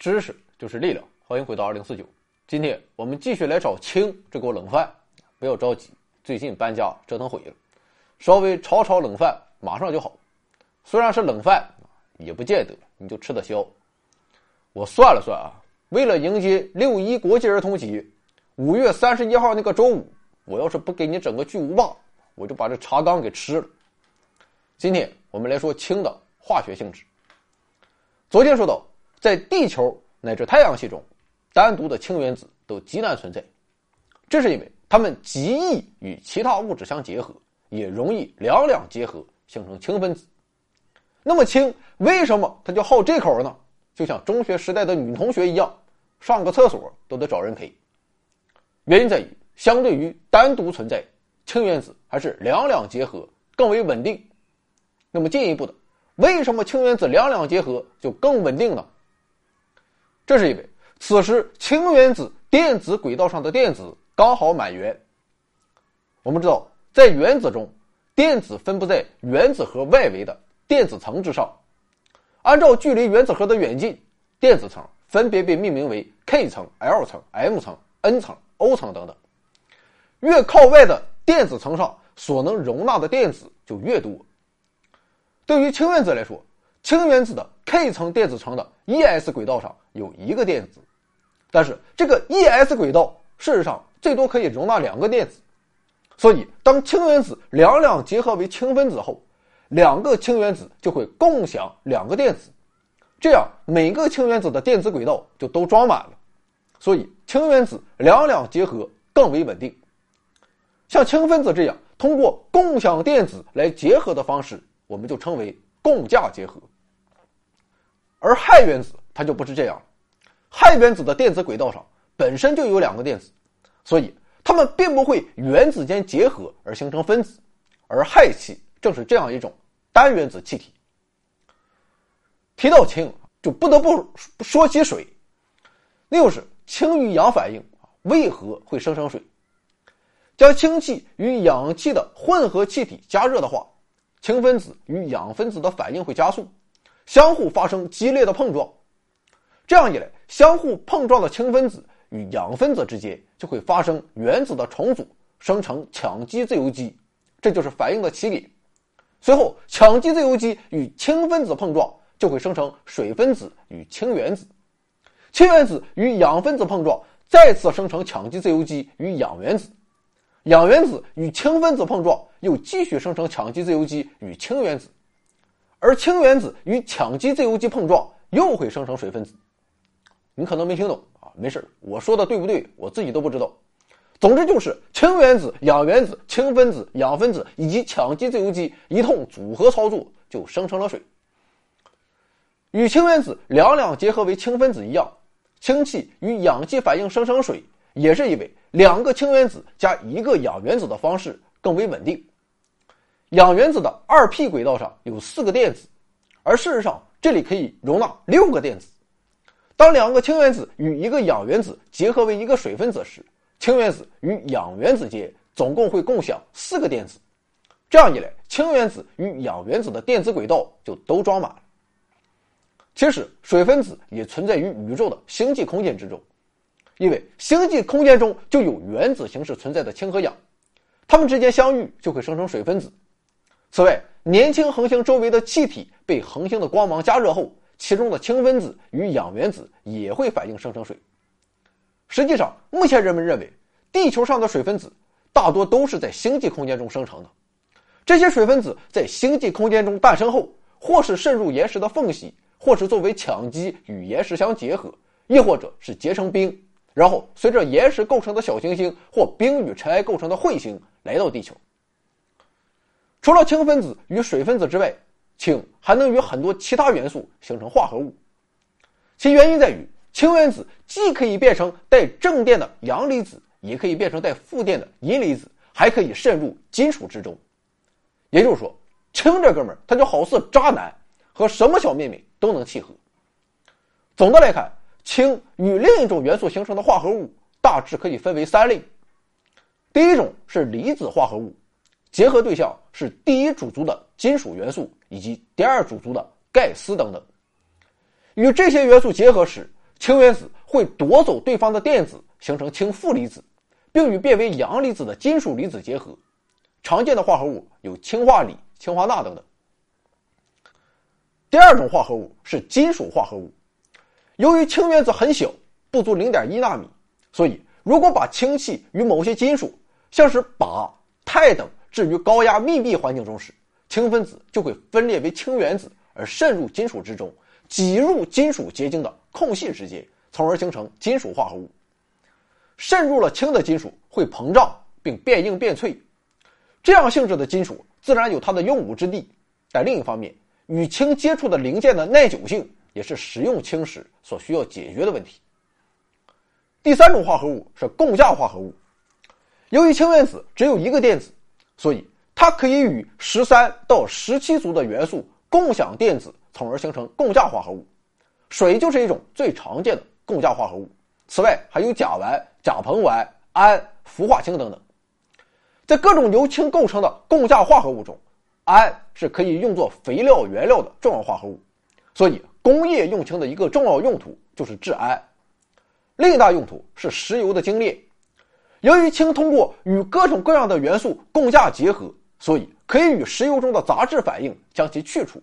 知识就是力量，欢迎回到二零四九。今天我们继续来找氢这锅冷饭。不要着急，最近搬家折腾毁了，稍微炒炒冷饭马上就好。虽然是冷饭，也不见得你就吃得消。我算了算啊，为了迎接六一国际儿童节，五月三十一号那个周五，我要是不给你整个巨无霸，我就把这茶缸给吃了。今天我们来说氢的化学性质。昨天说到，在地球乃至太阳系中，单独的氢原子都极难存在，这是因为。它们极易与其他物质相结合，也容易两两结合形成氢分子。那么氢为什么它就好这口呢？就像中学时代的女同学一样，上个厕所都得找人陪。原因在于，相对于单独存在，氢原子还是两两结合更为稳定。那么进一步的，为什么氢原子两两结合就更稳定呢？这是因为此时氢原子电子轨道上的电子。刚好满圆。我们知道，在原子中，电子分布在原子核外围的电子层之上。按照距离原子核的远近，电子层分别被命名为 K 层、L 层、M 层、N 层、O 层等等。越靠外的电子层上所能容纳的电子就越多。对于氢原子来说，氢原子的 K 层电子层的 e-s 轨道上有一个电子，但是这个 e-s 轨道事实上。最多可以容纳两个电子，所以当氢原子两两结合为氢分子后，两个氢原子就会共享两个电子，这样每个氢原子的电子轨道就都装满了，所以氢原子两两结合更为稳定。像氢分子这样通过共享电子来结合的方式，我们就称为共价结合。而氦原子它就不是这样，氦原子的电子轨道上本身就有两个电子。所以，它们并不会原子间结合而形成分子，而氦气正是这样一种单原子气体。提到氢，就不得不说起水，那就是氢与氧反应为何会生成水？将氢气与氧气的混合气体加热的话，氢分子与氧分子的反应会加速，相互发生激烈的碰撞。这样一来，相互碰撞的氢分子。与氧分子之间就会发生原子的重组，生成羟基自由基，这就是反应的起点。随后，羟基自由基与氢分子碰撞，就会生成水分子与氢原子。氢原子与氧分子碰撞，再次生成羟基自由基与氧原子。氧原子与氢分子碰撞，又继续生成羟基自由基与氢原子。而氢原子与羟基自由基碰撞，又会生成水分子。你可能没听懂啊。没事我说的对不对？我自己都不知道。总之就是氢原子、氧原子、氢分子、氧分子以及羟基自由基一通组合操作，就生成了水。与氢原子两两结合为氢分子一样，氢气与氧气反应生成水，也是因为两个氢原子加一个氧原子的方式更为稳定。氧原子的二 p 轨道上有四个电子，而事实上这里可以容纳六个电子。当两个氢原子与一个氧原子结合为一个水分子时，氢原子与氧原子间总共会共享四个电子。这样一来，氢原子与氧原子的电子轨道就都装满了。其实，水分子也存在于宇宙的星际空间之中，因为星际空间中就有原子形式存在的氢和氧，它们之间相遇就会生成水分子。此外，年轻恒星周围的气体被恒星的光芒加热后。其中的氢分子与氧原子也会反应生成水。实际上，目前人们认为，地球上的水分子大多都是在星际空间中生成的。这些水分子在星际空间中诞生后，或是渗入岩石的缝隙，或是作为羟基与岩石相结合，亦或者是结成冰，然后随着岩石构成的小行星或冰与尘埃构成的彗星来到地球。除了氢分子与水分子之外，氢还能与很多其他元素形成化合物，其原因在于氢原子既可以变成带正电的阳离子，也可以变成带负电的阴离子，还可以渗入金属之中。也就是说，氢这哥们儿他就好似渣男，和什么小妹妹都能契合。总的来看，氢与另一种元素形成的化合物大致可以分为三类。第一种是离子化合物。结合对象是第一主族的金属元素以及第二主族的钙丝等等。与这些元素结合时，氢原子会夺走对方的电子，形成氢负离子，并与变为阳离子的金属离子结合。常见的化合物有氢化锂、氢化钠等等。第二种化合物是金属化合物，由于氢原子很小，不足零点一纳米，所以如果把氢气与某些金属，像是钯、钛等置于高压密闭环境中时，氢分子就会分裂为氢原子而渗入金属之中，挤入金属结晶的空隙之间，从而形成金属化合物。渗入了氢的金属会膨胀并变硬变脆，这样性质的金属自然有它的用武之地，但另一方面。与氢接触的零件的耐久性也是使用氢时所需要解决的问题。第三种化合物是共价化合物，由于氢原子只有一个电子，所以它可以与十三到十七族的元素共享电子，从而形成共价化合物。水就是一种最常见的共价化合物。此外，还有甲烷、甲硼烷、氨、氟化氢等等。在各种由氢构成的共价化合物中。氨是可以用作肥料原料的重要化合物，所以工业用氢的一个重要用途就是制氨。另一大用途是石油的精炼。由于氢通过与各种各样的元素共价结合，所以可以与石油中的杂质反应将其去除。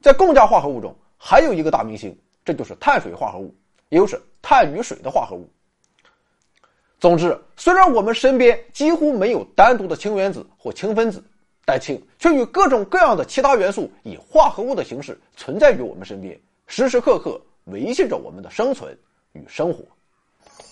在共价化合物中，还有一个大明星，这就是碳水化合物，也就是碳与水的化合物。总之，虽然我们身边几乎没有单独的氢原子或氢分子。但氢却与各种各样的其他元素以化合物的形式存在于我们身边，时时刻刻维系着我们的生存与生活。